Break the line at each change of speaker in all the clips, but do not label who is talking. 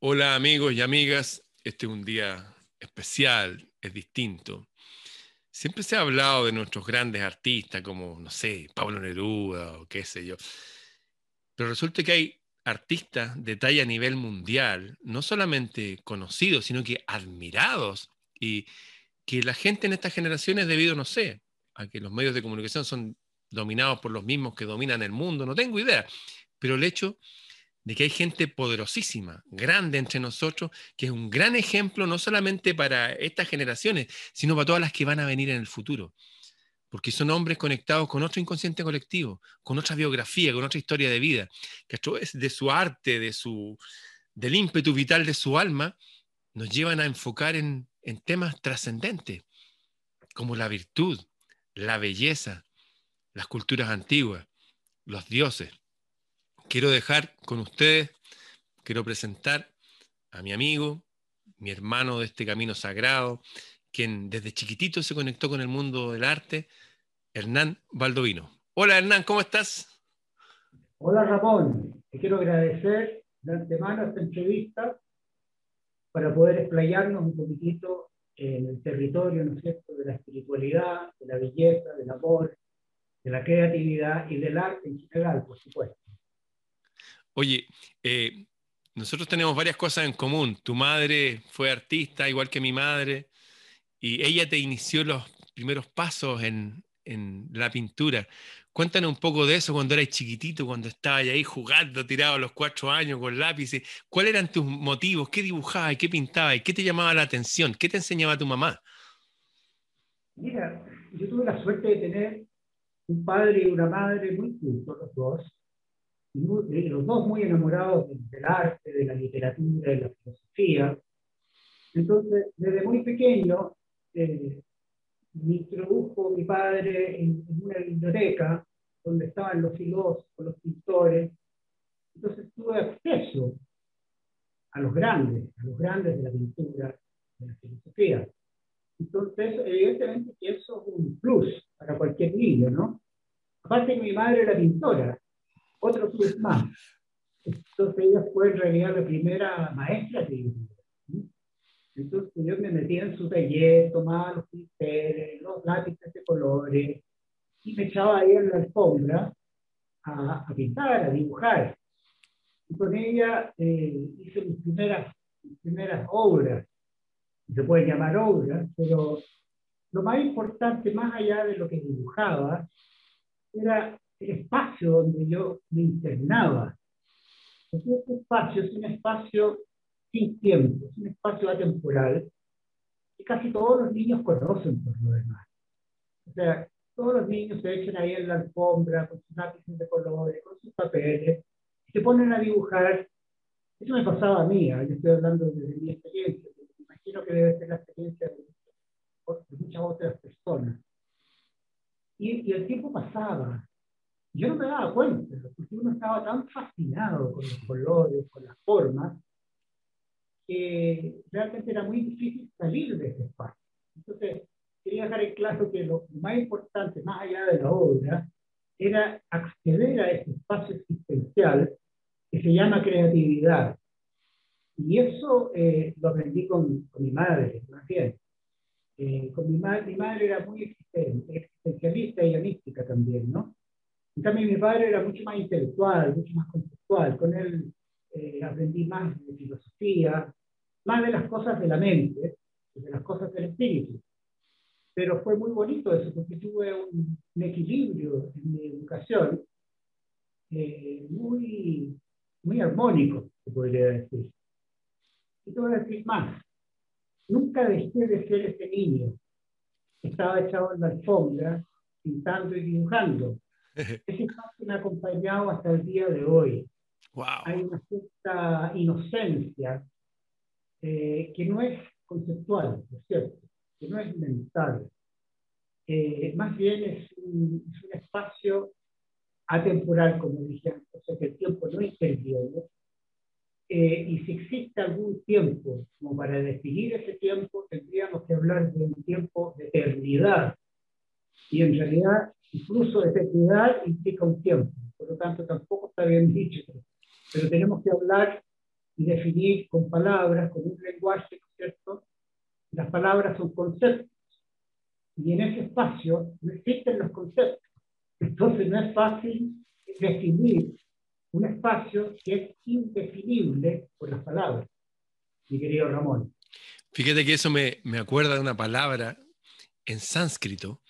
Hola amigos y amigas, este es un día especial, es distinto. Siempre se ha hablado de nuestros grandes artistas como, no sé, Pablo Neruda o qué sé yo. Pero resulta que hay artistas de talla a nivel mundial, no solamente conocidos, sino que admirados y que la gente en estas generaciones, debido, no sé, a que los medios de comunicación son dominados por los mismos que dominan el mundo, no tengo idea, pero el hecho de que hay gente poderosísima, grande entre nosotros, que es un gran ejemplo no solamente para estas generaciones, sino para todas las que van a venir en el futuro. Porque son hombres conectados con otro inconsciente colectivo, con otra biografía, con otra historia de vida, que a través de su arte, de su, del ímpetu vital de su alma, nos llevan a enfocar en, en temas trascendentes, como la virtud, la belleza, las culturas antiguas, los dioses quiero dejar con ustedes, quiero presentar a mi amigo, mi hermano de este camino sagrado, quien desde chiquitito se conectó con el mundo del arte, Hernán Baldovino. Hola Hernán, ¿cómo estás?
Hola Ramón, te quiero agradecer de antemano esta entrevista para poder explayarnos un poquitito en el territorio, ¿no es cierto?, de la espiritualidad, de la belleza, del amor, de la creatividad y del arte en general, por supuesto.
Oye, eh, nosotros tenemos varias cosas en común. Tu madre fue artista, igual que mi madre, y ella te inició los primeros pasos en, la pintura. Cuéntanos un poco de eso cuando eras chiquitito, cuando estabas ahí jugando, tirado a los cuatro años con lápices. ¿Cuáles eran tus motivos? ¿Qué dibujabas? ¿Qué pintabas? ¿Qué te llamaba la atención? ¿Qué te enseñaba tu mamá?
Mira, yo tuve la suerte de tener un padre y una madre muy cultos, los dos, los dos muy enamorados del arte, de la literatura, de la filosofía. Entonces, desde muy pequeño, eh, me introdujo mi padre en, una biblioteca donde estaban los filósofos, los pintores. Entonces tuve acceso a los grandes, a los grandes de la pintura, de la filosofía. Entonces, evidentemente eso es un plus para cualquier niño, ¿no? Aparte que mi madre era pintora, otro plus más. Entonces ella fue en realidad la primera maestra de pintura. Entonces yo me metía en su taller, tomaba los pinceles, los lápices de colores, y me echaba ahí en la alfombra a, a pintar, a dibujar. Y con ella eh, hice mis primeras, mis primeras obras, se pueden llamar obras, pero lo más importante, más allá de lo que dibujaba, era espacio donde yo me internaba. Este espacio es un espacio sin tiempo, es un espacio atemporal que casi todos los niños conocen por lo demás. O sea, todos los niños se echan ahí en la alfombra con sus lápices de colores, con sus papeles, y se ponen a dibujar. Eso me pasaba a mí, ¿eh? yo estoy hablando de mi experiencia, me imagino que debe ser la experiencia de, de muchas otras personas. Y, y, el tiempo pasaba, yo no me daba cuenta, porque uno estaba tan fascinado con los colores, con las formas, que realmente era muy difícil salir de ese espacio. Entonces, quería dejar en claro que lo más importante, más allá de la obra, era acceder a ese espacio existencial que se llama creatividad. Y eso eh, lo aprendí con, con, mi madre, más bien. Eh, con mi, madre, mi madre era muy existencialista y mística también, ¿no? En cambio, mi padre era mucho más intelectual, mucho más conceptual. Con él eh, aprendí más de filosofía, más de las cosas de la mente, de las cosas del espíritu. Pero fue muy bonito eso, porque tuve un, equilibrio en mi educación eh, muy, muy armónico, se podría decir. Y a decir más. Nunca dejé de ser ese niño estaba echado en la alfombra, pintando y dibujando ese espacio me ha acompañado hasta el día de hoy. Hay una cierta inocencia eh, que no es conceptual, ¿no es cierto? Que no es mental. Eh, más bien es un, es un, espacio atemporal, como dije antes, o sea que el tiempo no interviene. Eh, y si existe algún tiempo como para definir ese tiempo, tendríamos que hablar de un tiempo de eternidad. Y en realidad Incluso eternidad implica un tiempo, por lo tanto tampoco está bien dicho, pero tenemos que hablar y definir con palabras, con un lenguaje, ¿cierto? Las palabras son conceptos. Y en ese espacio no existen los conceptos. Entonces no es fácil definir un espacio que es indefinible por las palabras, mi querido Ramón.
Fíjate que eso me, me acuerda de una palabra en sánscrito,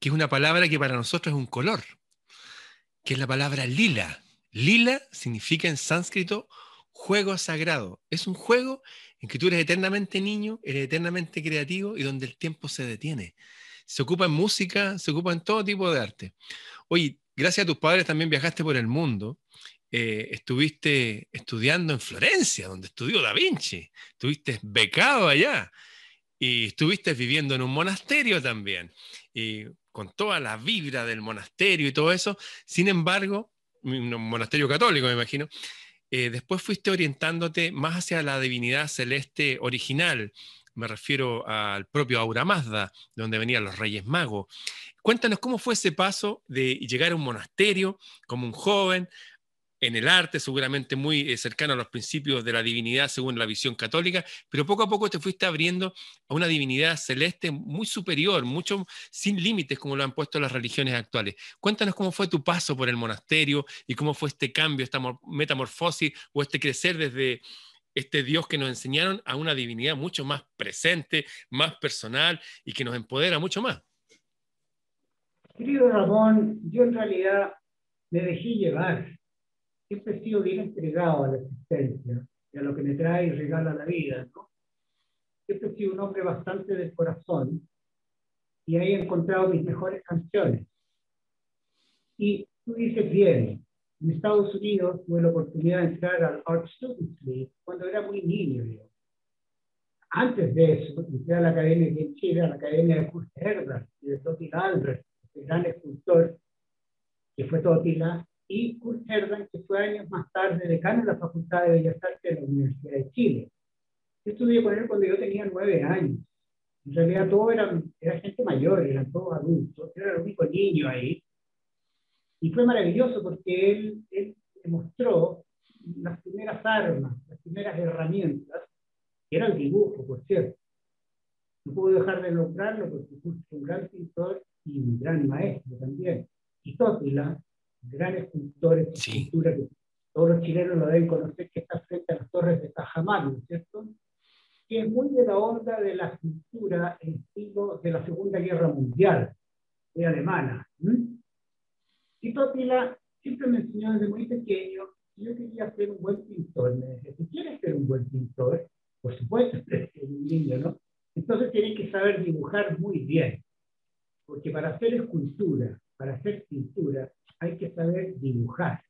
que es una palabra que para nosotros es un color, que es la palabra lila. Lila significa en sánscrito juego sagrado. Es un juego en que tú eres eternamente niño, eres eternamente creativo y donde el tiempo se detiene. Se ocupa en música, se ocupa en todo tipo de arte. Oye, gracias a tus padres también viajaste por el mundo. Eh, estuviste estudiando en Florencia, donde estudió Da Vinci. Estuviste becado allá. Y estuviste viviendo en un monasterio también. Con toda la vibra del monasterio y todo eso. Sin embargo, un monasterio católico, me imagino. Eh, después fuiste orientándote más hacia la divinidad celeste original, me refiero al propio Aura Mazda, donde venían los Reyes Magos. Cuéntanos cómo fue ese paso de llegar a un monasterio como un joven, en el arte, seguramente muy eh, cercano a los principios de la divinidad según la visión católica, pero poco a poco te fuiste abriendo a una divinidad celeste muy superior, mucho sin límites como lo han puesto las religiones actuales. Cuéntanos cómo fue tu paso por el monasterio y cómo fue este cambio, esta metamorfosis o este crecer desde este Dios que nos enseñaron a una divinidad mucho más presente, más personal y que nos empodera mucho más.
Querido Ramón, yo en realidad me dejé llevar. Siempre he sido bien entregado a la existencia y a lo que me trae y regala la vida. ¿no? Siempre he sido un hombre bastante del corazón y ahí he encontrado mis mejores canciones. Y tú dices bien, en Estados Unidos tuve la oportunidad de entrar al Art Students League cuando era muy niño. Antes de eso, entré a la academia de Chile, a la academia de Kurt Herder y de Totila Albert, el gran escultor que fue Totila, y Kurt Herder, que fue años más tarde decano de la Facultad de Bellas Artes de la Universidad de Chile. Yo estudié con él cuando yo tenía nueve años. En realidad todos eran, era gente mayor, eran todos adultos. Era el único niño ahí. Y fue maravilloso porque él, él demostró las primeras armas, las primeras herramientas, que era el dibujo, por cierto. No puedo dejar de nombrarlo porque fue un gran pintor y un gran maestro también. Y Tótila, gran escultura que todos los chilenos lo deben conocer, que está frente a las torres de Tajamar, ¿no es cierto? Que es muy de la onda de la cultura en estilo de la Segunda Guerra Mundial, de alemana. Y Totila siempre me enseñó desde muy pequeño que yo quería ser un buen pintor. Me decía, si quieres ser un buen pintor, por supuesto, eres un niño, ¿no? Entonces tienes que saber dibujar muy bien. Porque para hacer escultura, para hacer pintura, hay que saber dibujar.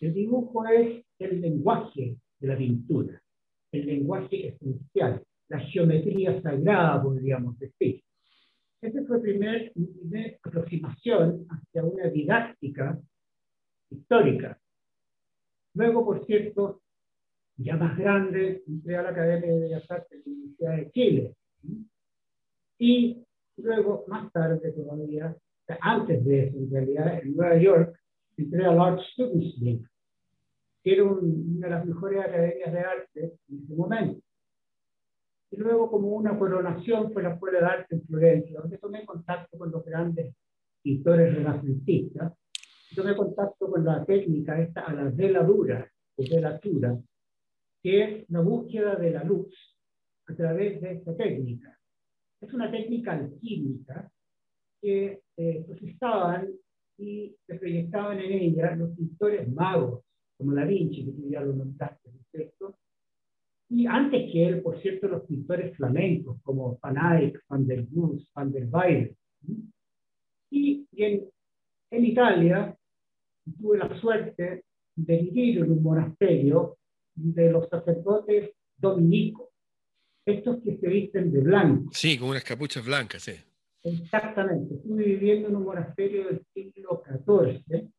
El dibujo es el lenguaje de la pintura, el lenguaje esencial, la geometría sagrada, podríamos decir. Esa fue primer, mi primera aproximación hacia una didáctica histórica. Luego, por cierto, ya más grande, entré a la Academia de Bellas Artes de la Universidad de Chile. Y luego, más tarde todavía, antes de eso, en realidad, en Nueva York, entré al Art Students League, que era una de las mejores academias de arte en ese momento. Y luego, como una coronación, fue la Escuela de Arte en Florencia, donde tomé contacto con los grandes pintores renacentistas. Tomé contacto con la técnica esta a la veladura o velatura, que es la búsqueda de la luz a través de esta técnica. Es una técnica alquímica que eh, procesaban y se proyectaban en ella los pintores magos, como Da Vinci, que tú ya lo nombraste, ¿no es? Y antes que él, por cierto, los pintores flamencos como Van Eyck, Van der Goes, Van der Weyden. Y, en, en, Italia tuve la suerte de vivir en un monasterio de los sacerdotes dominicos, estos que se visten de blanco.
Sí, con unas capuchas blancas, sí.
Exactamente. Estuve viviendo en un monasterio del siglo XIV, un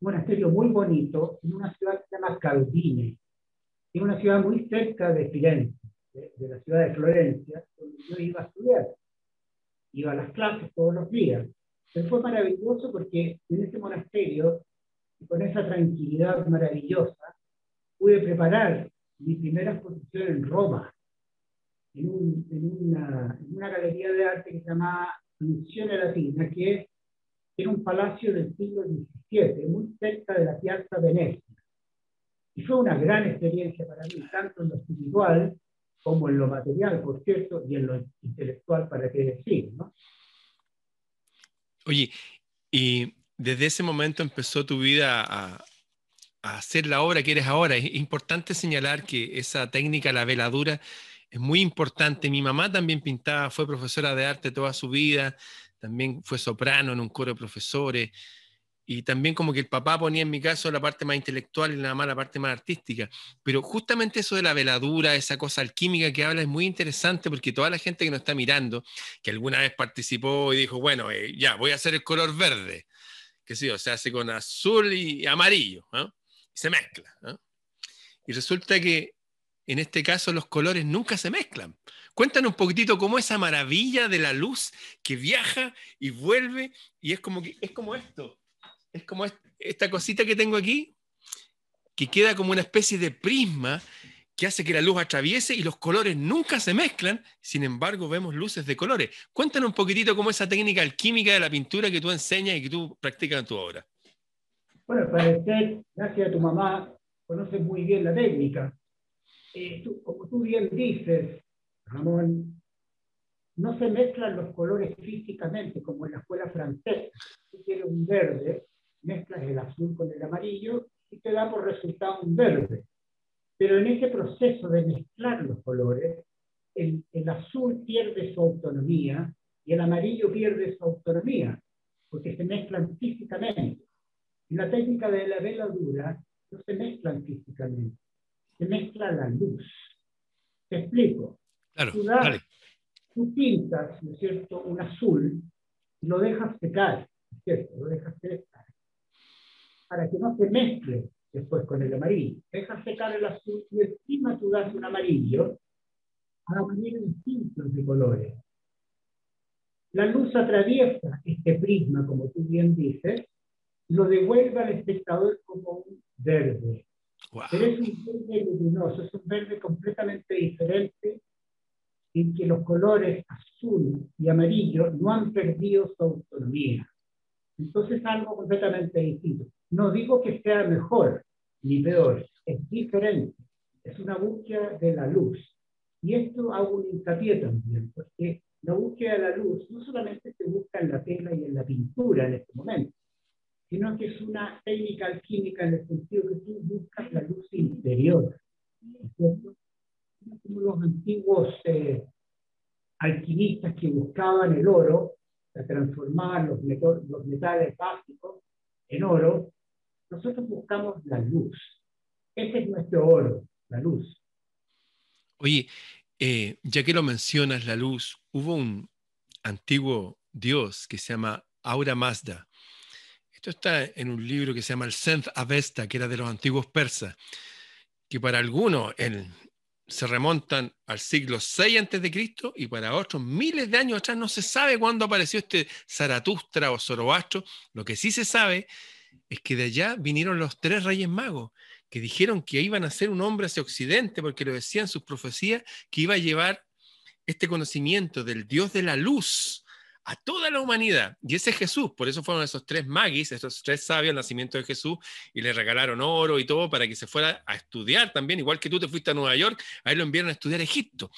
monasterio muy bonito, en una ciudad que se llama Caldine es una ciudad muy cerca de Firenze, de, la ciudad de Florencia, donde yo iba a estudiar. Iba a las clases todos los días. Pero fue maravilloso porque en ese monasterio, con esa tranquilidad maravillosa, pude preparar mi primera exposición en Roma, en, una, galería de arte que se llama Missione Latina, que era un palacio del siglo XVII, muy cerca de la Piazza Venecia. Y fue una gran experiencia para mí, tanto en lo espiritual como en lo material, por cierto, y en lo intelectual, para qué decir, ¿no?
Oye, y desde ese momento empezó tu vida a, hacer la obra que eres ahora. Es importante señalar que esa técnica, la veladura, es muy importante. Mi mamá también pintaba, fue profesora de arte toda su vida, también fue soprano en un coro de profesores. Y también como que el papá ponía en mi caso la parte más intelectual y la mamá la parte más artística. Pero justamente eso de la veladura, esa cosa alquímica que habla es muy interesante porque toda la gente que nos está mirando, que alguna vez participó y dijo, bueno, eh, ya, voy a hacer el color verde, que sí, o se hace con azul y amarillo, y se mezcla. Y resulta que en este caso los colores nunca se mezclan. Cuéntanos un poquitito cómo esa maravilla de la luz que viaja y vuelve y es como, que, es como esto es como esta cosita que tengo aquí, que queda como una especie de prisma que hace que la luz atraviese y los colores nunca se mezclan, sin embargo vemos luces de colores. Cuéntanos un poquitito cómo esa técnica alquímica de la pintura que tú enseñas y que tú practicas en tu obra.
Bueno, parecer, gracias a tu mamá, conoces muy bien la técnica. Eh, como tú bien dices, Ramón, no se mezclan los colores físicamente como en la escuela francesa. Tú quieres un verde, mezclas el azul con el amarillo y te da por resultado un verde. Pero en ese proceso de mezclar los colores, el, azul pierde su autonomía y el amarillo pierde su autonomía, porque se mezclan físicamente. En la técnica de la veladura no se mezclan físicamente, se mezcla la luz. Te explico.
Claro,
tú, tú pintas, ¿no es cierto?, un azul y lo dejas secar, ¿no es cierto? Lo dejas secar para que no se mezcle después con el amarillo. Deja secar el azul y encima tú das un amarillo a manera distintos de colores. La luz atraviesa este prisma, como tú bien dices, lo devuelve al espectador como un verde. Pero es un verde luminoso, es un verde completamente diferente en que los colores azul y amarillo no han perdido su autonomía. Entonces es algo completamente distinto. No digo que sea mejor ni peor, es diferente. Es una búsqueda de la luz. Y esto hago un hincapié también, porque la búsqueda de la luz no solamente se busca en la tela y en la pintura en este momento, sino que es una técnica alquímica en el sentido que tú buscas la luz interior. ¿cierto? Como los antiguos eh, alquimistas que buscaban el oro para transformar los, los metales básicos en oro, nosotros buscamos la luz. Ese es nuestro oro, la luz.
Oye, eh, ya que lo mencionas, la luz, hubo un antiguo dios que se llama Aura Mazda. Esto está en un libro que se llama el Senth Avesta, que era de los antiguos persas, que para algunos se remontan al siglo VI a.C. y para otros miles de años atrás no se sabe cuándo apareció este Zaratustra o Zoroastro. Lo que sí se sabe es que de allá vinieron los tres reyes magos, que dijeron que iban a ser un hombre hacia Occidente, porque lo decían sus profecías, que iba a llevar este conocimiento del Dios de la luz a toda la humanidad. Y ese es Jesús, por eso fueron esos tres magis, esos tres sabios al nacimiento de Jesús, y le regalaron oro y todo para que se fuera a estudiar también, igual que tú te fuiste a Nueva York, a él lo enviaron a estudiar Egipto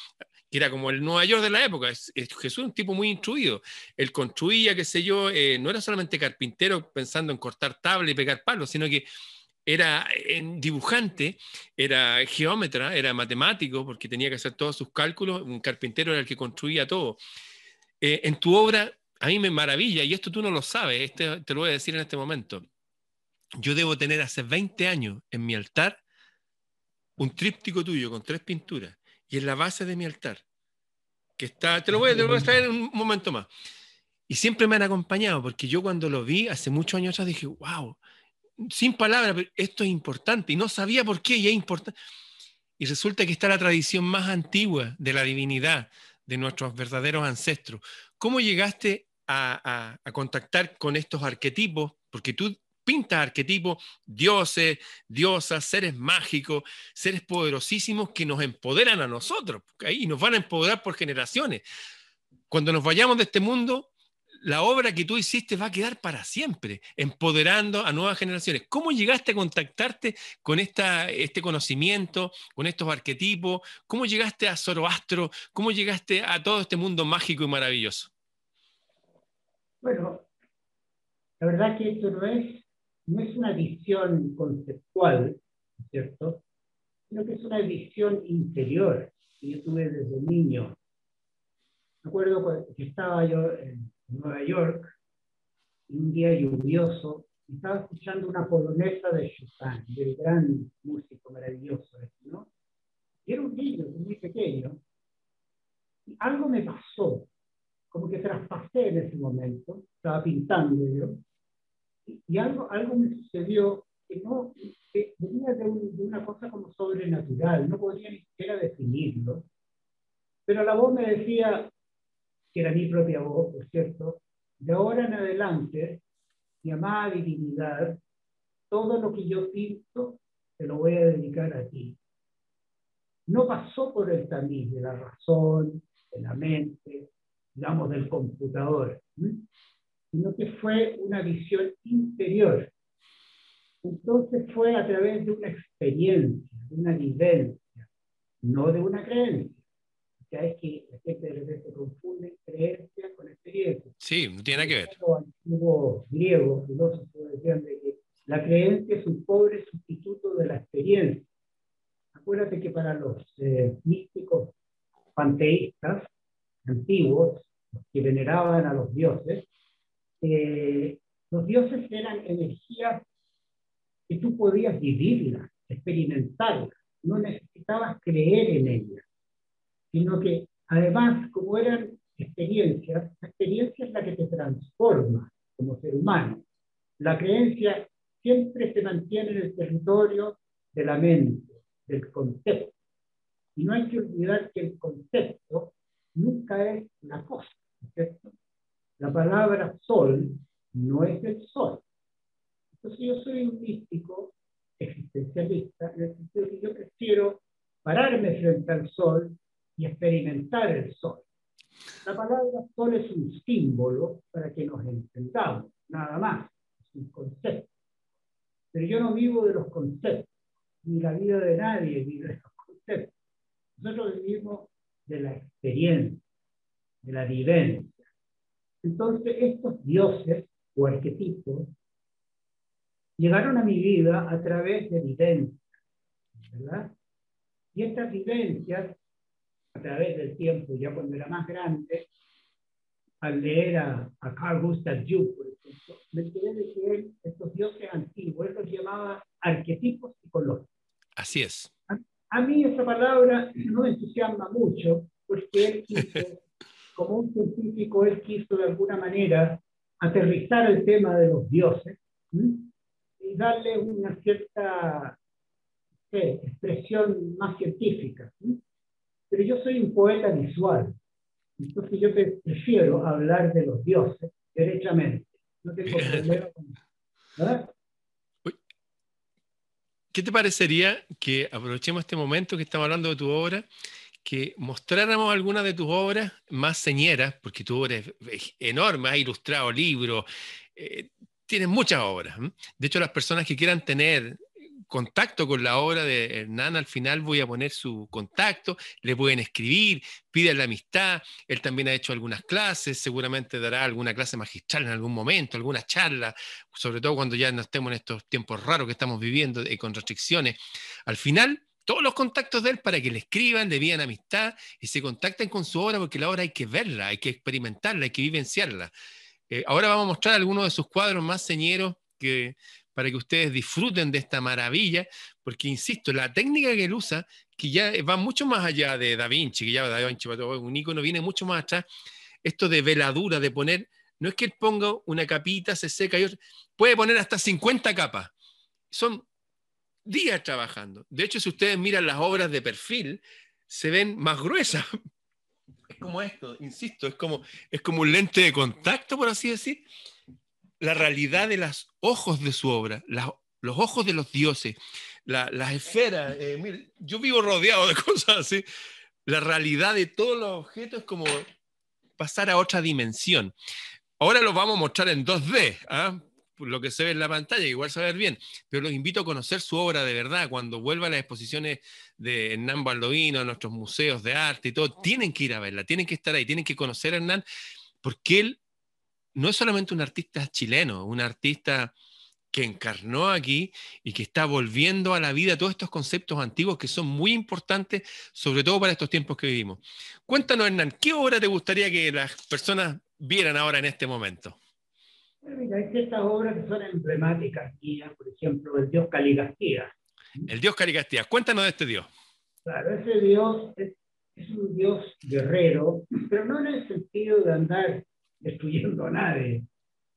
que era como el Nueva York de la época. Es, Jesús un tipo muy instruido. Él construía, qué sé yo, eh, no era solamente carpintero pensando en cortar tabla y pegar palos, sino que era dibujante, era geómetra, era matemático, porque tenía que hacer todos sus cálculos. Un carpintero era el que construía todo. Eh, en tu obra, a mí me maravilla, y esto tú no lo sabes, este, te lo voy a decir en este momento. Yo debo tener hace 20 años en mi altar un tríptico tuyo con tres pinturas y en la base de mi altar, que está, te lo voy, te lo voy a traer en un momento más. Y siempre me han acompañado, porque yo cuando lo vi hace muchos años atrás dije, wow, sin palabras, pero esto es importante, y no sabía por qué, y es importante. Y resulta que está la tradición más antigua de la divinidad, de nuestros verdaderos ancestros. ¿Cómo llegaste a, a, contactar con estos arquetipos? Porque tú pintas arquetipos, dioses, diosas, seres mágicos, seres poderosísimos que nos empoderan a nosotros y nos van a empoderar por generaciones. Cuando nos vayamos de este mundo, la obra que tú hiciste va a quedar para siempre, empoderando a nuevas generaciones. ¿Cómo llegaste a contactarte con esta, este conocimiento, con estos arquetipos? ¿Cómo llegaste a Zoroastro? ¿Cómo llegaste a todo este mundo mágico y maravilloso?
Bueno, la verdad que esto no es, no es una visión conceptual, ¿cierto? Sino que es una visión interior que yo tuve desde niño. Me acuerdo que estaba yo en Nueva York, un día lluvioso, y estaba escuchando una polonesa de Chopin, del gran músico maravilloso, ¿no? Y era un niño muy pequeño, y algo me pasó, como que traspasé en ese momento, estaba pintando yo, y, algo, algo me sucedió que no que venía de, de, una cosa como sobrenatural, no podía ni siquiera definirlo, pero la voz me decía, que era mi propia voz, por cierto, de ahora en adelante, mi amada divinidad, todo lo que yo pinto, te lo voy a dedicar a ti. No pasó por el tamiz de la razón, de la mente, digamos, del computador, sino que fue una visión interior. Entonces fue a través de una experiencia, de una vivencia, no de una creencia es que la gente de repente confunde creencia con experiencia.
Sí, no tiene que ver.
Los antiguos griegos, filósofos decían de que la creencia es un pobre sustituto de la experiencia. Acuérdate que para los eh, místicos panteístas antiguos, los que veneraban a los dioses, eh, los dioses eran energías que tú podías vivirlas, experimentarlas, no necesitabas creer en ellas sino que además, como eran experiencias, la experiencia es la que te transforma como ser humano. La creencia siempre se mantiene en el territorio de la mente, del concepto. Y no hay que olvidar que el concepto nunca es la cosa. ¿cierto? La palabra sol no es el sol. Entonces yo soy un místico existencialista en el sentido que yo prefiero pararme frente al sol y experimentar el sol. La palabra sol es un símbolo para que nos entendamos, nada más, es un concepto. Pero yo no vivo de los conceptos, ni la vida de nadie vive de los conceptos. Nosotros vivimos de la experiencia, de la vivencia. Entonces, estos dioses o arquetipos llegaron a mi vida a través de vivencias, ¿verdad? Y estas vivencias través del tiempo, ya cuando era más grande, al leer a, Carl Gustav Jung, por ejemplo, me enteré de que él, estos dioses antiguos, él los llamaba arquetipos psicológicos.
Así es.
A, mí esa palabra no me entusiasma mucho, porque él quiso, como un científico, él quiso de alguna manera aterrizar el tema de los dioses y darle una cierta expresión más científica. Pero yo soy un poeta visual. Entonces yo prefiero hablar de los dioses derechamente. No tengo problema con
¿Qué te parecería que aprovechemos este momento que estamos hablando de tu obra, que mostráramos algunas de tus obras más señeras, porque tu obra es enorme, has ilustrado libros, eh, tienes muchas obras. De hecho, las personas que quieran tener contacto con la obra de Hernán, al final voy a poner su contacto, le pueden escribir, piden la amistad, él también ha hecho algunas clases, seguramente dará alguna clase magistral en algún momento, alguna charla, sobre todo cuando ya no estemos en estos tiempos raros que estamos viviendo y con restricciones. Al final, todos los contactos de él para que le escriban, le pidan amistad y se contacten con su obra, porque la obra hay que verla, hay que experimentarla, hay que vivenciarla. Eh, ahora vamos a mostrar algunos de sus cuadros más señeros que para que ustedes disfruten de esta maravilla, porque insisto, la técnica que él usa, que ya va mucho más allá de Da Vinci, que ya Da Vinci un icono viene mucho más atrás, esto de veladura, de poner, no es que él ponga una capita, se seca y otra, puede poner hasta 50 capas. Son días trabajando. De hecho, si ustedes miran las obras de perfil, se ven más gruesas. Es como esto, insisto, es como, es como un lente de contacto, por así decir, la realidad de los ojos de su obra, los ojos de los dioses, las esferas. Eh, yo vivo rodeado de cosas así. La realidad de todos los objetos es como pasar a otra dimensión. Ahora lo vamos a mostrar en 2D, ¿ah? lo que se ve en la pantalla, igual se va a ver bien, pero los invito a conocer su obra de verdad. Cuando vuelva a las exposiciones de Hernán Baldovino, a nuestros museos de arte y todo, tienen que ir a verla, tienen que estar ahí, tienen que conocer a Hernán, porque él no es solamente un artista chileno, un artista que encarnó aquí y que está volviendo a la vida todos estos conceptos antiguos que son muy importantes, sobre todo para estos tiempos que vivimos. Cuéntanos, Hernán, ¿qué obra te gustaría que las personas vieran ahora en este momento?
Mira, hay ciertas obras que son emblemáticas por ejemplo, el dios Caligastía.
El dios Caligastía, cuéntanos de este dios.
Claro, ese dios es, es un dios guerrero, pero no en el sentido de andar destruyendo a nadie,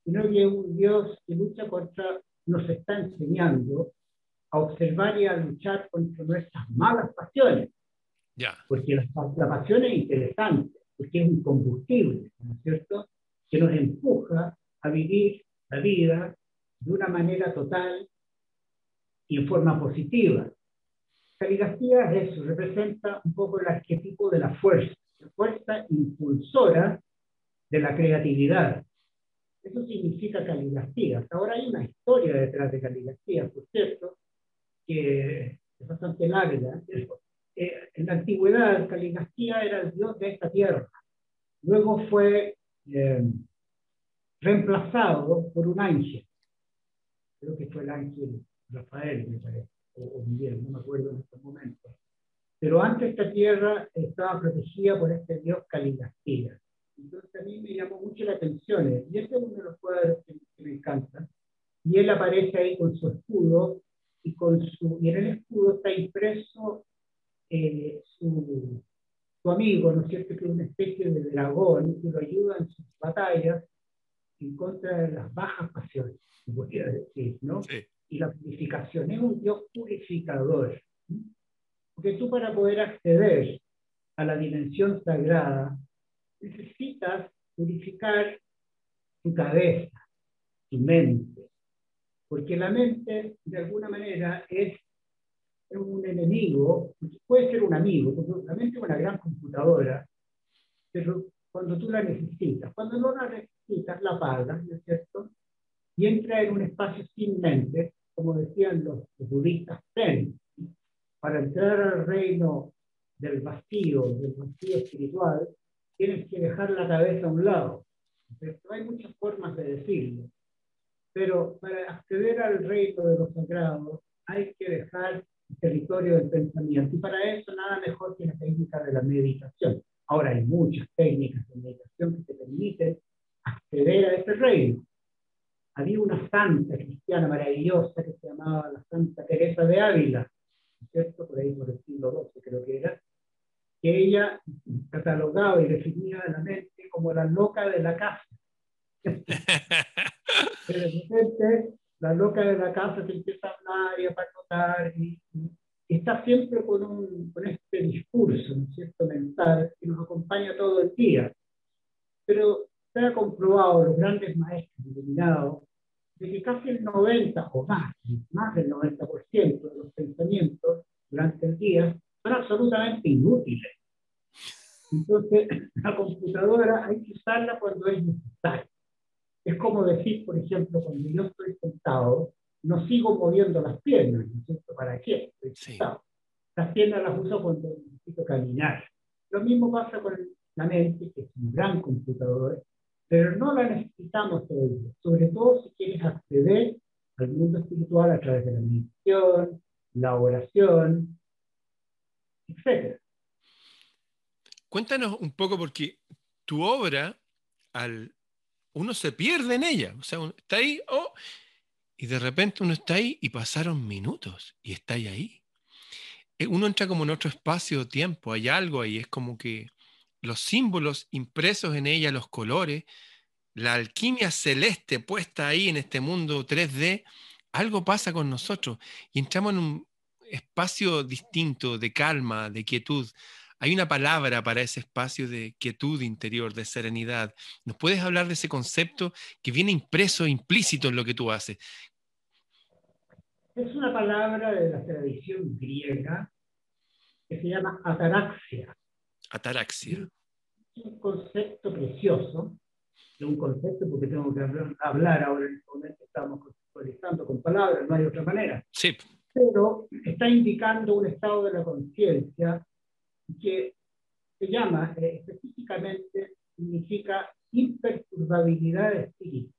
sino que un Dios que lucha contra, nos está enseñando a observar y a luchar contra nuestras malas pasiones.
Ya.
Porque la, la, pasión es interesante, porque es un combustible, ¿no es cierto? Que nos empuja a vivir la vida de una manera total y en forma positiva. Caligastía es eso, representa un poco el arquetipo de la fuerza, la fuerza impulsora de la creatividad. Eso significa caligastía. Hasta ahora hay una historia detrás de caligastía, por cierto, que es bastante larga. Eh, en la antigüedad, Caligastía era el dios de esta tierra. Luego fue eh, reemplazado por un ángel. Creo que fue el ángel Rafael, me parece, o, Miguel, no me acuerdo en este momento. Pero antes esta tierra estaba protegida por este dios Caligastía. Entonces a mí me llamó mucho la atención. ¿eh? Y este es uno de los cuadros que, me encanta. Y él aparece ahí con su escudo y, con su, y en el escudo está impreso eh, su, su, amigo, ¿no es cierto? Que es una especie de dragón que lo ayuda en sus batallas en contra de las bajas pasiones, podría decir, ¿no? Y la purificación es un Dios purificador. Porque tú para poder acceder a la dimensión sagrada necesitas purificar tu cabeza, tu mente, porque la mente de alguna manera es un enemigo, puede ser un amigo, porque la mente es una gran computadora, pero cuando tú la necesitas, cuando no la necesitas, la apagas, ¿no es cierto? Y entra en un espacio sin mente, como decían los, budistas Zen, para entrar al reino del vacío, del vacío espiritual, tienes que dejar la cabeza a un lado. hay muchas formas de decirlo, pero para acceder al reino de los sagrados hay que dejar el territorio del pensamiento y para eso nada mejor que la técnica de la meditación. Ahora hay muchas técnicas de meditación que te permiten acceder a ese reino. Había una santa cristiana maravillosa que se llamaba la Santa Teresa de Ávila, ¿cierto? Por ahí por el siglo XII creo que era, que ella catalogaba y definía la mente como la loca de la casa. de repente, la loca de la casa se empieza a hablar y a pactar y, está siempre con, un, con este discurso, ¿no cierto?, mental que nos acompaña todo el día. Pero se ha comprobado los grandes maestros iluminados de que casi el 90 o más, más del 90% de los pensamientos durante el día son absolutamente inútiles. Entonces, la computadora hay que usarla cuando es necesario. Es como decir, por ejemplo, cuando yo estoy sentado, no sigo moviendo las piernas, ¿no es cierto? ¿Para qué? Estoy sentado. Las piernas las uso cuando necesito caminar. Lo mismo pasa con la mente, que es un gran computador, pero no la necesitamos todo el día, sobre todo si quieres acceder al mundo espiritual a través de la meditación, la oración, etc.
Cuéntanos un poco porque tu obra, al, uno se pierde en ella, o sea, está ahí, oh, y de repente uno está ahí y pasaron minutos y está ahí. Eh, uno entra como en otro espacio-tiempo, hay algo ahí, es como que los símbolos impresos en ella, los colores, la alquimia celeste puesta ahí en este mundo 3D, algo pasa con nosotros y entramos en un espacio distinto de calma, de quietud, hay una palabra para ese espacio de quietud interior, de serenidad. ¿Nos puedes hablar de ese concepto que viene impreso, implícito en lo que tú haces?
Es una palabra de la tradición griega que se llama ataraxia.
Ataraxia.
Es un concepto precioso, es un concepto porque tengo que hablar ahora en este momento, estamos conceptualizando con palabras, no hay otra manera.
Sí.
Pero está indicando un estado de la conciencia que se llama eh, específicamente, significa imperturbabilidad de espíritu.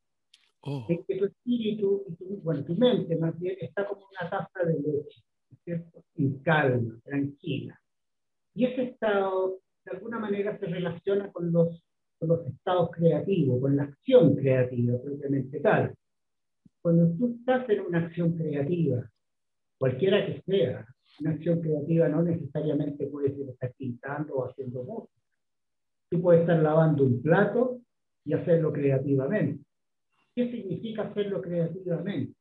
Oh. Es que tu espíritu, y tu, bueno, tu mente más bien, está como una taza de leche, ¿cierto? En calma, tranquila. Y ese estado, de alguna manera, se relaciona con los, con los estados creativos, con la acción creativa propiamente tal. Cuando tú estás en una acción creativa, cualquiera que sea, una acción creativa no necesariamente puede ser estar pintando o haciendo música. Tú puedes estar lavando un plato y hacerlo creativamente. ¿Qué significa hacerlo creativamente?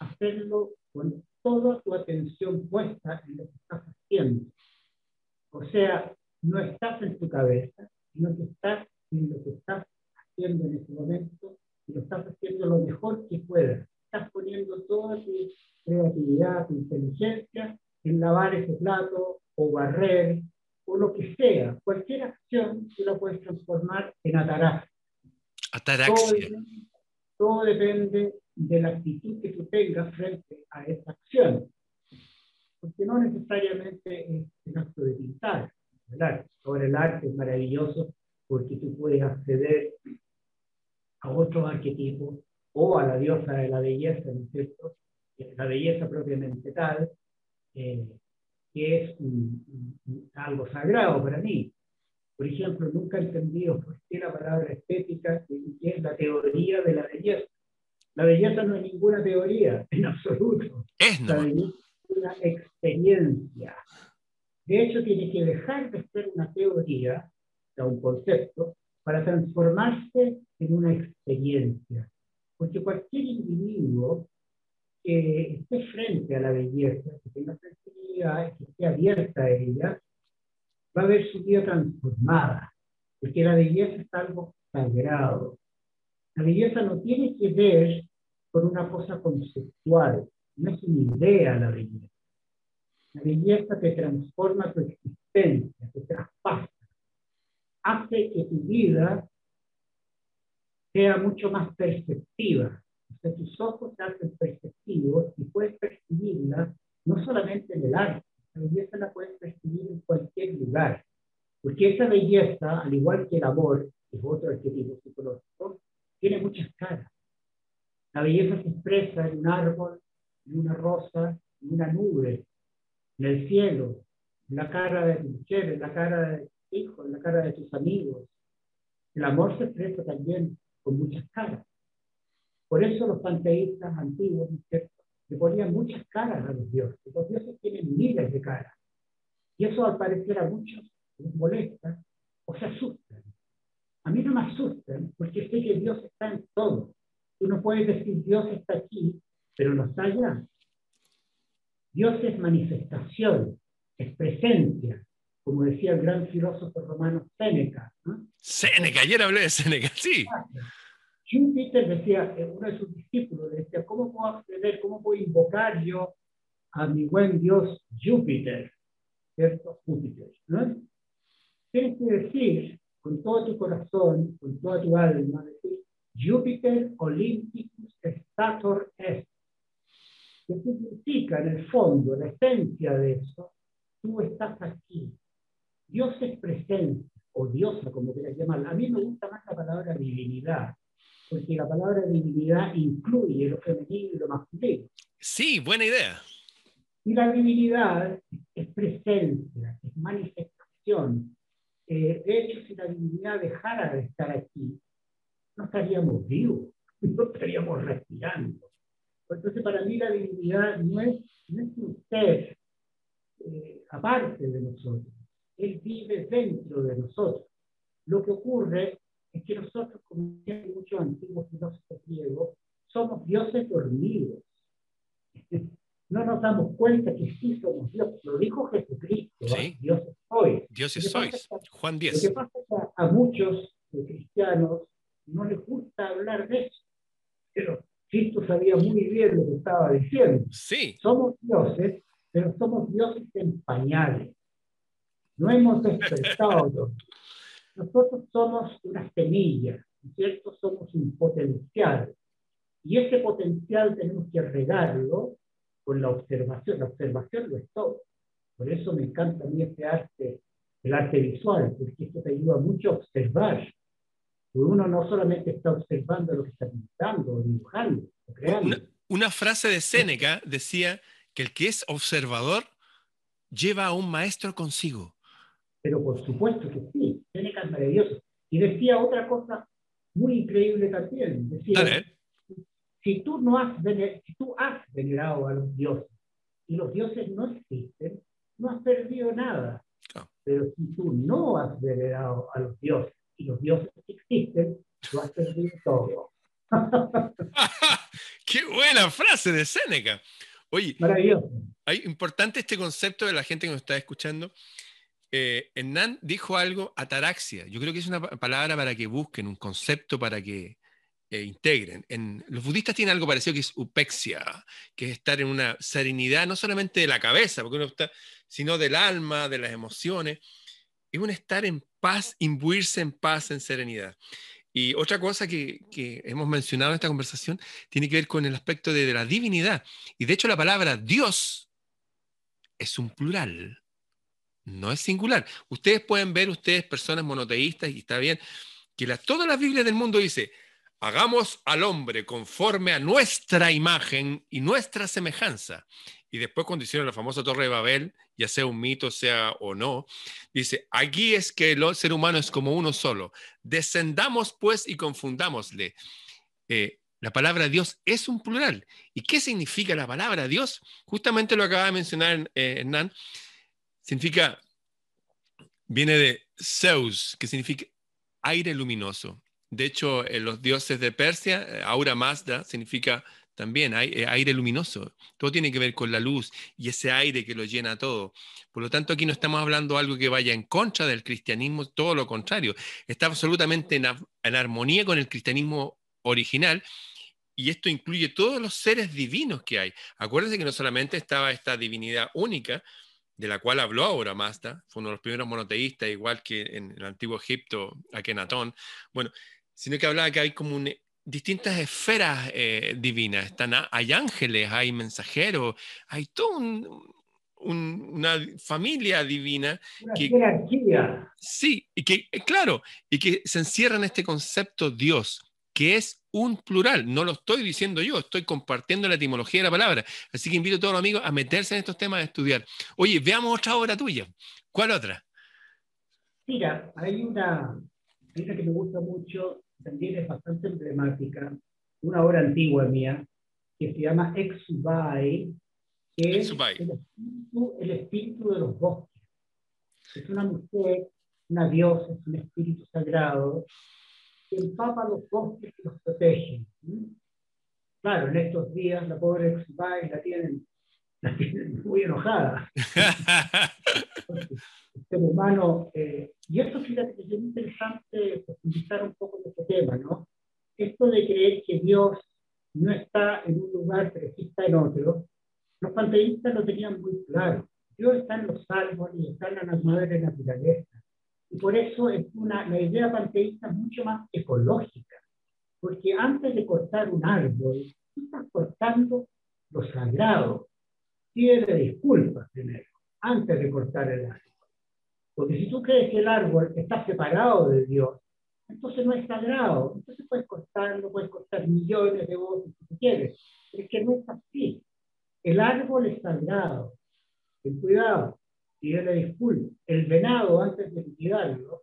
Hacerlo con toda tu atención puesta en lo que estás haciendo. O sea, no estás en tu cabeza, sino que estás en lo que estás haciendo en ese momento y lo estás haciendo lo mejor que puedas. Estás poniendo toda tu creatividad, tu inteligencia en lavar ese plato o barrer o lo que sea. Cualquier acción tú la puedes transformar en ataraxia.
Ataraxia.
Todo, depende de la actitud que tú tengas frente a esa acción. Porque no necesariamente es un acto de pintar. El arte. Ahora el arte es maravilloso porque tú puedes acceder a otro arquetipo o a la diosa de la belleza, ¿no es cierto? La belleza propiamente tal, eh, que es algo sagrado para mí. Por ejemplo, nunca he entendido por qué la palabra estética es la teoría de la belleza. La belleza no es ninguna teoría, en absoluto.
Es
una experiencia. De hecho, tiene que dejar de ser una teoría, o un concepto, para transformarse en una experiencia. Porque cualquier individuo que esté frente a la belleza, que tenga sensibilidad, que esté abierta a ella, va a ver su vida transformada, porque la belleza es algo sagrado. La belleza no tiene que ver con una cosa conceptual, no es una idea la belleza. La belleza te transforma tu existencia, te traspasa, hace que tu vida sea mucho más perceptiva, tus ojos se hacen perceptivos y puedes percibirla no solamente en el arte, la belleza la puedes percibir en cualquier lugar. Porque esa belleza, al igual que el amor, que es otro arquetipo psicológico, tiene muchas caras. La belleza se expresa en un árbol, en una rosa, en una nube, en el cielo, en la cara de tu mujer, en la cara de tus hijos, en la cara de tus amigos. El amor se expresa también con muchas caras. Por eso los panteístas antiguos le ponían muchas caras a los dioses. Los dioses tienen miles de caras. Y eso al parecer a muchos les molesta o se asustan. A mí no me asustan porque sé que Dios está en todo. Tú no puedes decir Dios está aquí, pero no está allá. Dios es manifestación, es presencia, como decía el gran filósofo romano Séneca.
Séneca, ayer hablé de Séneca, sí.
Júpiter decía, eh, uno de sus discípulos decía, ¿cómo puedo acceder, cómo puedo invocar yo a mi buen Dios Júpiter? ¿Cierto? Júpiter. ¿no? Tienes que decir con todo tu corazón, con toda tu alma, decir, Júpiter Olympicus Stator Est. ¿Qué significa en el fondo, la esencia de eso? Tú estás aquí. Dios es presencia, o diosa, como quieras llamar. A mí me gusta más la palabra divinidad porque la palabra divinidad incluye lo femenino y lo masculino.
Sí, buena idea.
Y la divinidad es presencia, es manifestación. Eh, de hecho, si la divinidad dejara de estar aquí, no estaríamos vivos, no estaríamos respirando. Entonces, para mí la divinidad no es, no es un ser eh, aparte de nosotros. Él vive dentro de nosotros. Lo que ocurre que nosotros, como muchos antiguos filósofos griegos, somos dioses dormidos. No nos damos cuenta que sí somos Dios. Lo dijo Jesucristo, Dios hoy.
Dioses sois. Juan 10.
Lo que pasa es que a, muchos cristianos no les gusta hablar de eso. Pero Cristo sabía muy bien lo que estaba diciendo.
Sí.
Somos dioses, pero somos dioses en pañales. No hemos despertado. Nosotros somos una semilla, ¿cierto? Somos un potencial. Y ese potencial tenemos que regarlo con la observación. La observación lo es todo. Por eso me encanta a mí este arte, el arte visual, porque esto te ayuda mucho a observar. Uno no solamente está observando lo que está pintando, dibujando, o creando.
Una, una frase de Séneca decía que el que es observador lleva a un maestro consigo.
Pero por supuesto que sí, es maravilloso. Y decía otra cosa muy increíble también. Decía, si tú, no has, si tú has venerado a los dioses y los dioses no existen, no has perdido nada. Pero si tú no has venerado a los dioses y los dioses existen, tú has perdido todo.
¡Qué buena frase de Séneca! Oye,
Maravilloso.
Hay importante este concepto de la gente que nos está escuchando. Eh, Hernán dijo algo, ataraxia. Yo creo que es una palabra para que busquen, un concepto para que eh, integren. En, los budistas tienen algo parecido que es upexia, que es estar en una serenidad, no solamente de la cabeza, sino del alma, de las emociones. Es un estar en paz, imbuirse en paz, en serenidad. Y otra cosa que, hemos mencionado en esta conversación tiene que ver con el aspecto de, la divinidad. Y de hecho la palabra Dios es un plural, no es singular. Ustedes pueden ver, ustedes personas monoteístas, y está bien, que la, toda la Biblia del mundo dice, hagamos al hombre conforme a nuestra imagen y nuestra semejanza. Y después cuando hicieron la famosa Torre de Babel, ya sea un mito, sea o no, dice, aquí es que el ser humano es como uno solo. Descendamos pues y confundámosle. Eh, la palabra Dios es un plural. ¿Y qué significa la palabra Dios? Justamente lo acaba de mencionar eh, Hernán. Significa, viene de Zeus, que significa aire luminoso. De hecho, en los dioses de Persia, eh, Aura Mazda significa también eh, aire luminoso. Todo tiene que ver con la luz y ese aire que lo llena todo. Por lo tanto, aquí no estamos hablando de algo que vaya en contra del cristianismo, todo lo contrario. Está absolutamente en, en armonía con el cristianismo original y esto incluye todos los seres divinos que hay. Acuérdense que no solamente estaba esta divinidad única, de la cual habló ahora Mazda, fue uno de los primeros monoteístas, igual que en el antiguo Egipto, Akenatón. Bueno, sino que hablaba que hay como distintas esferas eh, divinas. Están, hay ángeles, hay mensajeros, hay toda una familia divina.
Una que, jerarquía.
Sí, y que, eh, claro, y que se encierra en este concepto Dios, que es un plural. No lo estoy diciendo yo, estoy compartiendo la etimología de la palabra. Así que invito a todos los amigos a meterse en estos temas a estudiar. Oye, veamos otra obra tuya. ¿Cuál otra?
Mira, hay una, que me gusta mucho, también es bastante emblemática, una obra antigua mía, que se llama Exubai, que es el espíritu, el espíritu, de los bosques. Es una mujer, una diosa, es un espíritu sagrado, que empapa los bosques y los protege. Claro, en estos días la pobre Exubai la tienen, la tienen muy enojada. ser humano. Eh, y eso fíjate que es interesante profundizar un poco en este tema, ¿no? Esto de creer que Dios no está en un lugar, pero sí está en otro, los panteístas lo tenían muy claro. Dios está en los árboles, está en la madre naturaleza. Y por eso es una, la idea panteísta es mucho más ecológica. Porque antes de cortar un árbol, tú estás cortando lo sagrado. Pide disculpas primero, antes de cortar el árbol. Porque si tú crees que el árbol está separado de Dios, entonces no es sagrado. Entonces puedes cortarlo, puedes cortar millones de voces si quieres. Pero es que no es así. El árbol es sagrado. Ten cuidado. Le disculpa. El venado, antes de liquidarlo,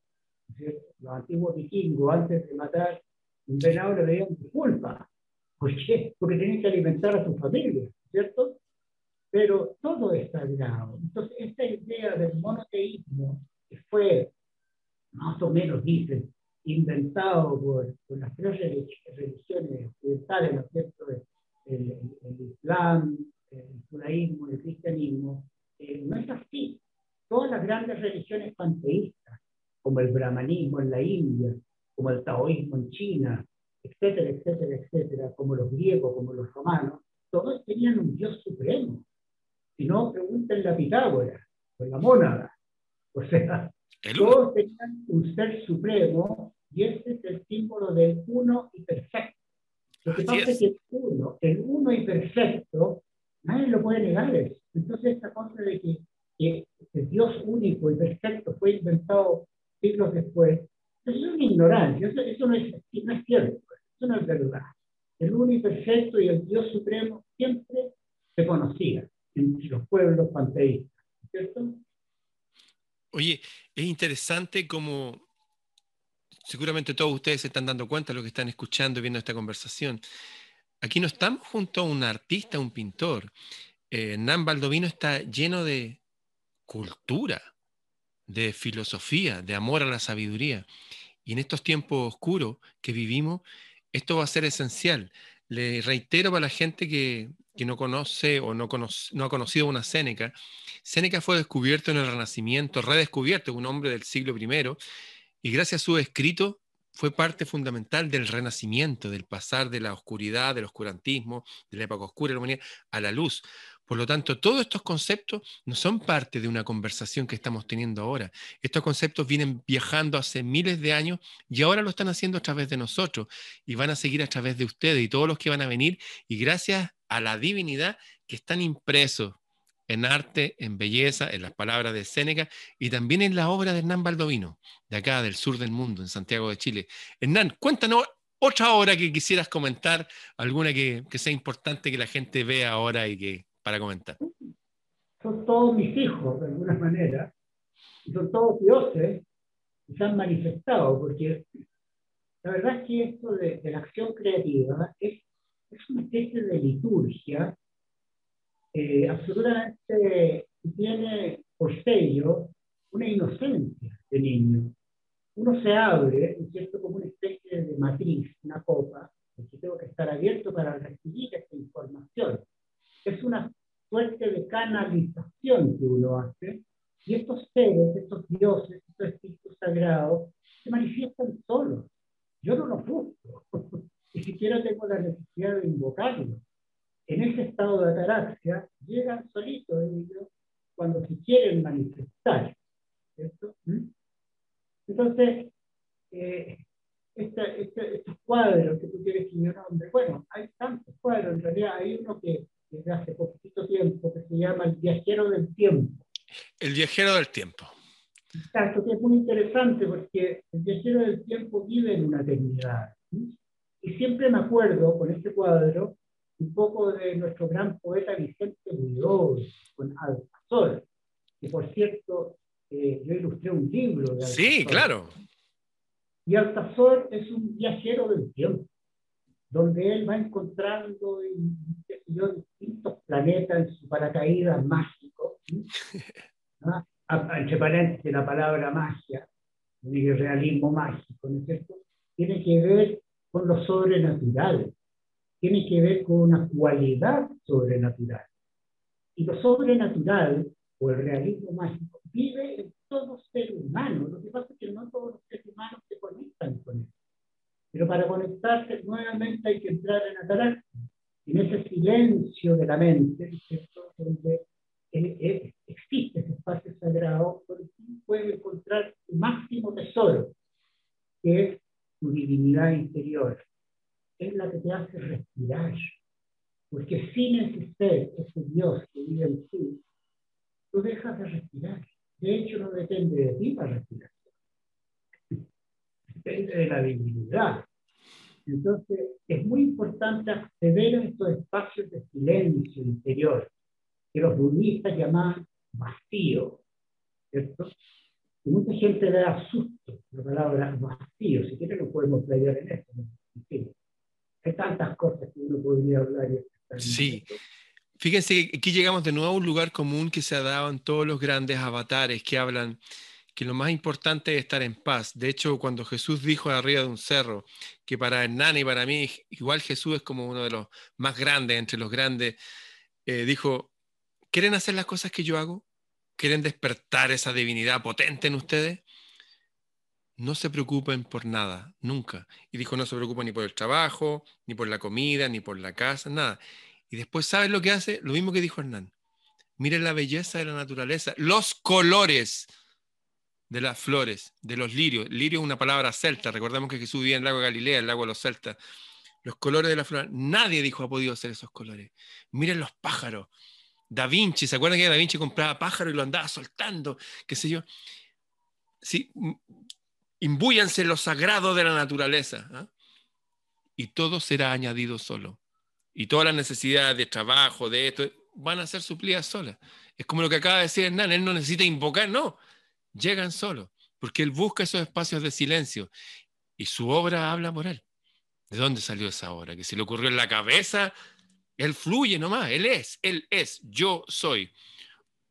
los antiguos vikingos, antes de matar un venado, le pedían disculpa. ¿Por qué? Porque tenían que alimentar a su familia, ¿cierto? pero todo es sagrado. Entonces, esta idea del monoteísmo, que fue, más o menos dicen, inventado por, por las tres religiones occidentales, ¿no es cierto? El, el, Islam, el judaísmo, el cristianismo, eh, no es así. Todas las grandes religiones panteístas, como el brahmanismo en la India, como el taoísmo en China, etcétera, etcétera, etcétera, como los griegos, como los romanos, todos tenían un Dios supremo. Si no, pregúntenle a Pitágoras, o la mónada. O sea, todos tenían un ser supremo y ese es el símbolo del uno y perfecto. Lo que pasa es. que el uno, el uno y perfecto, nadie lo puede negar eso. Entonces, esta cosa de que, que el Dios único y perfecto fue inventado siglos después, eso es una ignorancia, eso, no, es, no es cierto, eso no es verdad. El uno y perfecto y el Dios supremo siempre se conocían entre los pueblos panteístas, ¿cierto?
Oye, es interesante como seguramente todos ustedes se están dando cuenta de lo que están escuchando y viendo esta conversación. Aquí no estamos junto a un artista, un pintor. Eh, Nan Baldovino está lleno de cultura, de filosofía, de amor a la sabiduría. Y en estos tiempos oscuros que vivimos, esto va a ser esencial. Le reitero para la gente que, no conoce o no, no ha conocido una Séneca, Séneca fue descubierto en el Renacimiento, redescubierto, un hombre del siglo I, y gracias a su escrito fue parte fundamental del renacimiento, del pasar de la oscuridad, del oscurantismo, de la época oscura de la humanidad, a la luz. Por lo tanto, todos estos conceptos no son parte de una conversación que estamos teniendo ahora. Estos conceptos vienen viajando hace miles de años y ahora lo están haciendo a través de nosotros y van a seguir a través de ustedes y todos los que van a venir. Y gracias a la divinidad que están impresos en arte, en belleza, en las palabras de Séneca y también en la obra de Hernán Baldovino, de acá, del sur del mundo, en Santiago de Chile. Hernán, cuéntanos otra obra que quisieras comentar, alguna que, sea importante que la gente vea ahora y que para comentar.
Son todos mis hijos, de alguna manera, son todos dioses que se han manifestado, porque la verdad es que esto de, la acción creativa es, es una especie de liturgia eh, absolutamente tiene por sello una inocencia de niño. Uno se abre, ¿cierto?, como una especie de matriz, una copa, porque tengo que estar abierto para recibir esta información. Es una suerte de canalización que uno hace, y estos seres, estos dioses, estos espíritus sagrados, se manifiestan solos. Yo no los busco, ni siquiera tengo la necesidad de invocarlos en ese estado de ataraxia llegan solitos ellos cuando se quieren manifestar. ¿Mm? Entonces, eh, estos cuadros que tú quieres que yo nombre, bueno, hay tantos cuadros, en realidad hay uno que desde hace poquito tiempo que se llama El viajero del tiempo.
El viajero del tiempo.
Exacto, que es muy interesante porque el viajero del tiempo vive en una eternidad. Y siempre me acuerdo con este cuadro un poco de nuestro gran poeta Vicente Buidó con Alcazor, que por cierto, eh, yo ilustré un libro de
Sí, claro.
Y Altazor es un viajero del tiempo, donde él va encontrando distintos planetas en su paracaídas mágico. ¿no? Entre paréntesis, la palabra magia, el realismo mágico, ¿no es cierto? Tiene que ver con lo sobrenatural tiene que ver con una cualidad sobrenatural. Y lo sobrenatural, o el realismo mágico, vive en todo ser humano. Lo que pasa es que no todos los seres humanos se conectan con él. Pero para conectarse nuevamente hay que entrar en Ataraxia, en ese silencio de la mente, donde eh, eh, existe ese espacio sagrado, donde puede encontrar su máximo tesoro, que es su divinidad interior, es la que te hace respirar. Porque sin ese ser, ese Dios que vive en ti, tú dejas de respirar. De hecho, no depende de ti la respiración. Depende de la divinidad. Entonces, es muy importante acceder a estos espacios de silencio interior, que los budistas llaman vacío, ¿cierto? Y mucha gente le da susto la palabra vacío, si quiere lo podemos playar en esto. ¿no? Hay tantas cosas que uno podría hablar.
sí. Fíjense que aquí llegamos de nuevo a un lugar común que se ha dado en todos los grandes avatares que hablan que lo más importante es estar en paz. De hecho, cuando Jesús dijo arriba de un cerro, que para Hernán y para mí, igual Jesús es como uno de los más grandes entre los grandes, eh, dijo, ¿quieren hacer las cosas que yo hago? quieren despertar esa divinidad potente en ustedes, no se preocupen por nada, nunca. Y dijo, no se preocupen ni por el trabajo, ni por la comida, ni por la casa, nada. Y después, ¿sabes lo que hace? Lo mismo que dijo Hernán. Miren la belleza de la naturaleza, los colores de las flores, de los lirios. Lirio es una palabra celta. Recordemos que Jesús vivía en el lago de Galilea, el lago de los celtas. Los colores de la flor. Nadie dijo ha podido hacer esos colores. Miren los pájaros. Da Vinci, ¿se acuerdan que Da Vinci compraba pájaros y lo andaba soltando? ¿Qué sé yo? Sí, imbúyanse lo sagrado de la naturaleza. ¿ah? Y todo será añadido solo. Y todas las necesidades de trabajo, de esto, van a ser suplidas solas. Es como lo que acaba de decir Hernán, él no necesita invocar, no, llegan solos, porque él busca esos espacios de silencio y su obra habla por él. ¿De dónde salió esa obra? Que se le ocurrió en la cabeza, él fluye nomás, él es, él es, yo soy.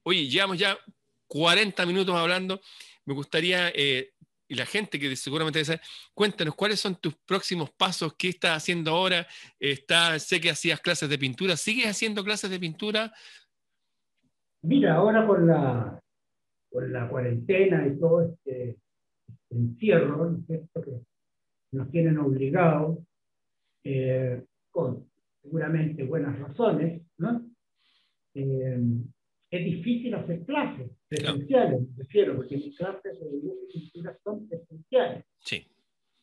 Oye, llevamos ya 40 minutos hablando, me gustaría eh, y la gente que seguramente sabe, cuéntanos cuáles son tus próximos pasos, qué estás haciendo ahora. Está, sé que hacías clases de pintura, ¿sigues haciendo clases de pintura?
Mira, ahora con la, con la cuarentena y todo este, encierro, que nos tienen obligados, eh, con seguramente buenas razones, ¿no? Eh, es difícil hacer clases presenciales, me refiero, porque mis clases de dibujo y pintura son presenciales.
Sí.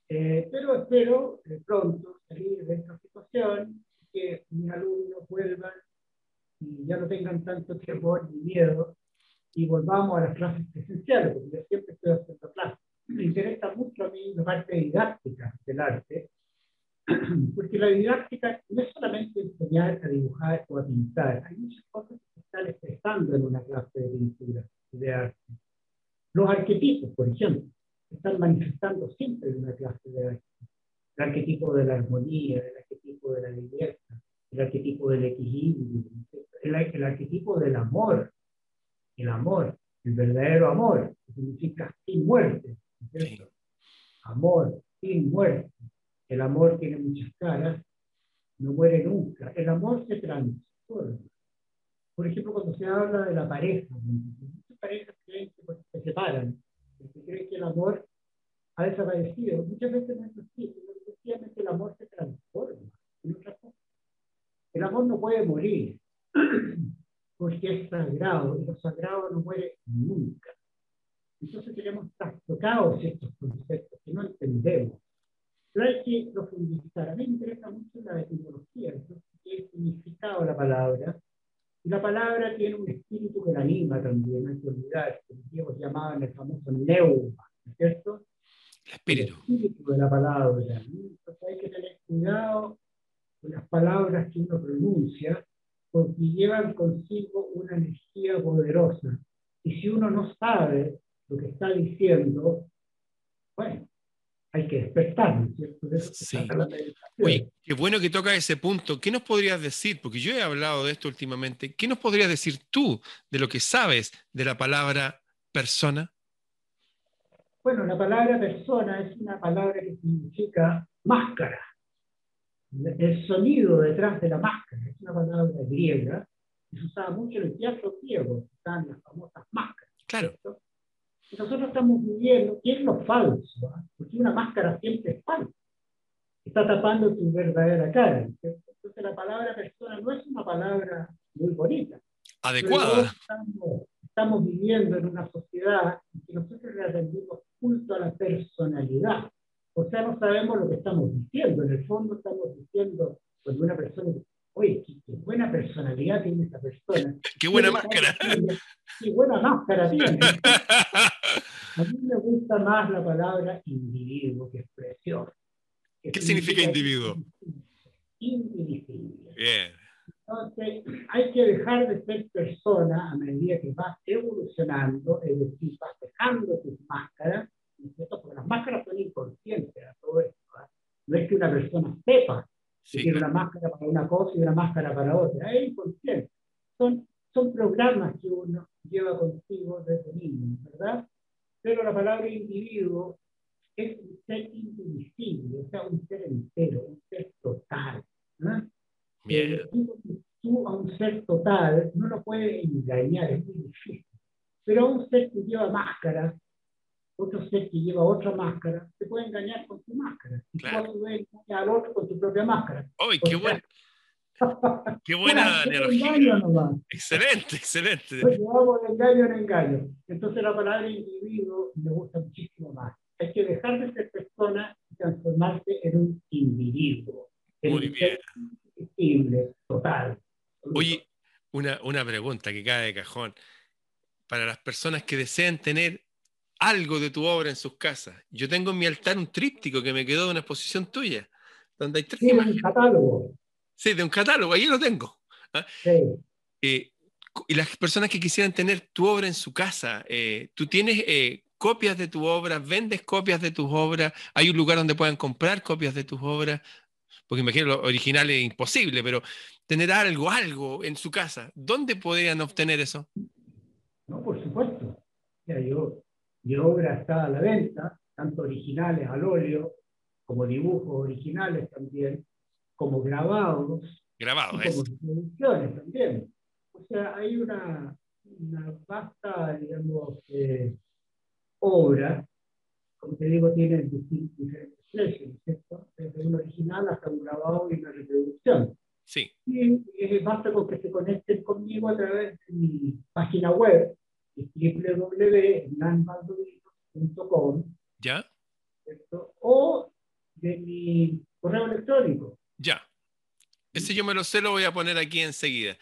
Eh, pero espero eh, pronto salir de esta situación, que mis alumnos vuelvan y ya no tengan tanto temor ni miedo y volvamos a las clases presenciales, porque yo siempre estoy haciendo clases. Me interesa mucho a mí la parte didáctica del arte, porque la didáctica no es solamente enseñar a dibujar o a pintar, hay muchas cosas que se están expresando en una clase de pintura, de arte. Los arquetipos, por ejemplo, están manifestando siempre en una clase de arte. El arquetipo de la armonía, el arquetipo de la belleza, el arquetipo del equilibrio, el, el arquetipo del amor, el amor, el verdadero amor, que significa sin muerte, amor sin muerte. El amor tiene muchas caras, no muere nunca. El amor se transforma. Por ejemplo, cuando se habla de la pareja, muchas parejas creen que se separan, porque creen que el amor ha desaparecido. Muchas veces no es así, sencillamente el amor se transforma en otra cosa. El amor no puede morir, porque es sagrado, y lo sagrado no muere nunca. Entonces tenemos trastocados estos conceptos que no entendemos. Pero hay que profundizar. A mí me interesa mucho la etimología, qué significado la palabra. Y la palabra tiene un espíritu que la anima también, no hay que olvidar, que los griegos llamaban el famoso neuma, ¿no es cierto?
El espíritu.
El espíritu de la palabra. Entonces hay que tener cuidado con las palabras que uno pronuncia, porque llevan consigo una energía poderosa. Y si uno no sabe lo que está diciendo, bueno, hay que despertar, ¿cierto? sí.
Oye, qué bueno que toca ese punto. ¿Qué nos podrías decir? Porque yo he hablado de esto últimamente. ¿Qué nos podrías decir tú de lo que sabes de la palabra persona?
Bueno, la palabra persona es una palabra que significa máscara. El sonido detrás de la máscara es una palabra griega que se usaba mucho en el teatro griego, estaban las famosas máscaras.
Claro
nosotros estamos viviendo, ¿qué es lo falso? ¿ah? Porque una máscara siempre es falsa. Está tapando tu verdadera cara. Entonces la palabra persona no es una palabra muy bonita.
Adecuada.
Estamos, viviendo en una sociedad en que nosotros le rendimos culto a la personalidad. O sea, no sabemos lo que estamos diciendo. En el fondo estamos diciendo cuando una persona oye, qué, buena personalidad tiene esta persona.
Qué buena máscara.
Qué buena máscara tiene. A mí me gusta más la palabra individuo que expresión.
¿Qué significa individuo?
Indivisible.
Bien.
Entonces, hay que dejar de ser persona a medida que vas evolucionando, es decir, vas dejando tus máscaras, porque las máscaras son inconscientes a todo esto. ¿eh? No es que una persona sepa que tiene una máscara para una cosa y una máscara para otra, es inconsciente. Son, son programas que uno lleva consigo desde niño, ¿verdad? Pero la palabra individuo es un ser indivisible, o sea, un ser entero, un ser total. ¿no?
Bien.
Tú, tú, a un ser total no lo puedes engañar, es muy difícil. Pero un ser que lleva máscara, otro ser que lleva otra máscara, te puede engañar con tu máscara. Y
Claro.
tú puedes engañar al otro con tu propia máscara.
¡Ay,
O
qué,
sea,
buen- qué buena analogía! Excelente, excelente.
Pues llevamos de engaño en engaño. Entonces la palabra individuo me gusta muchísimo más. Hay que dejar de ser persona y transformarse en un individuo. En
Muy bien.
total.
Oye, una, una pregunta que cae de cajón. Para las personas que desean tener algo de tu obra en sus casas, yo tengo en mi altar un tríptico que me quedó de una exposición tuya, donde hay tres
Tiene un
imágenes.
catálogo.
Sí, de un catálogo, ahí lo tengo.
Sí.
Eh, y las personas que quisieran tener tu obra en su casa, eh, ¿tú tienes eh, copias de tu obra? ¿Vendes copias de tus obras? ¿Hay un lugar donde puedan comprar copias de tus obras? Porque imagino lo original es imposible, pero tener algo, algo en su casa, ¿dónde podrían obtener eso?
No, por supuesto. Mira, yo, mi obra está a la venta, tanto originales al óleo, como dibujos originales también, como grabados,
Grabado,
y
es.
como producciones también. O sea, hay una, una vasta, digamos, eh, obra, como te digo, tiene diferentes precios, ¿no es ¿cierto? Desde un original hasta un grabado y una reproducción.
Sí,
Y eh, basta con que se conecten conmigo a través de mi página web, www.hernanbaldovinos.com,
¿ya?
¿cierto? o de mi correo electrónico.
Ese yo me lo sé, lo voy a poner aquí enseguida.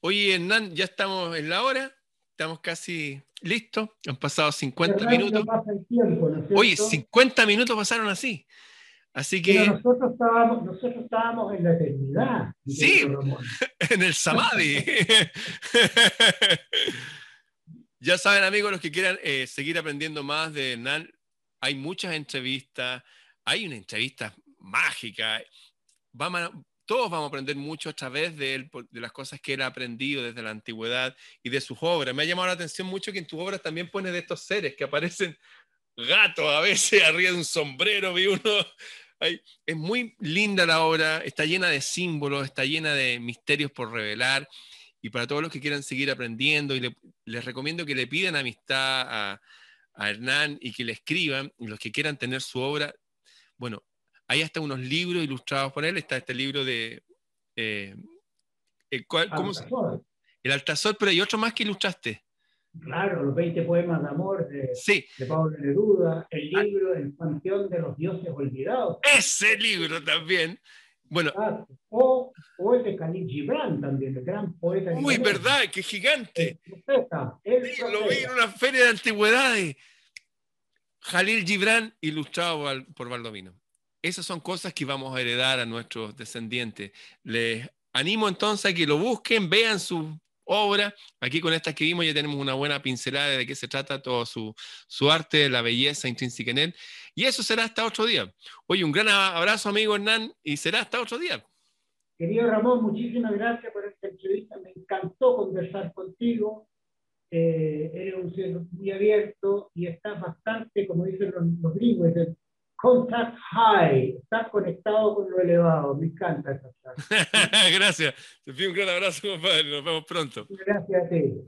Oye, Hernán, ya estamos en la hora, estamos casi listos, han pasado 50
Rápido
minutos.
tiempo, ¿no?
Oye, 50 minutos pasaron así. Así que
Pero nosotros estábamos, nosotros estábamos en la eternidad.
Sí. en el Samadhi. ya saben, amigos, los que quieran eh, seguir aprendiendo más de Hernán, hay muchas entrevistas, hay una entrevista mágica. Vamos a- todos vamos a aprender mucho a través de él, de las cosas que él ha aprendido desde la antigüedad y de sus obras. Me ha llamado la atención mucho que en tus obras también pone de estos seres que aparecen gatos a veces arriba de un sombrero, vi uno. Es muy linda la obra, está llena de símbolos, está llena de misterios por revelar. Y para todos los que quieran seguir aprendiendo, le- les recomiendo que le pidan amistad a, a Hernán y que le escriban, y los que quieran tener su obra, bueno, hay hasta unos libros ilustrados por él, está este libro de... eh, el cual- ¿cómo se-
Alcazor.
el Altazor, pero hay otro más que ilustraste.
Claro, los 20 poemas de amor de,
Sí,
de Pablo Neruda, el libro El panteón de los dioses olvidados.
ese libro también. Bueno,
Ah, O, o el de Khalil Gibran también, el gran poeta.
muy
libanés.
verdad, qué gigante.
El profeta, el
Sí, lo vi en una feria de antigüedades. Jalil Gibran, ilustrado por, por Baldovino. Esas son cosas que vamos a heredar a nuestros descendientes. Les animo entonces a que lo busquen, vean su obra. Aquí con esta que vimos ya tenemos una buena pincelada de qué se trata todo su, su arte, la belleza intrínseca en él. Y eso será hasta otro día. Oye, un gran abrazo, amigo Hernán, y será hasta otro día.
Querido Ramón, muchísimas gracias por esta entrevista. Me encantó conversar contigo. Eh, eres un ser muy abierto y estás bastante, como dicen los, los gringos, Contact High. Estás conectado con lo elevado. Me encanta esa frase.
Gracias. Te pido un gran abrazo, compadre. Nos vemos pronto.
Gracias a ti.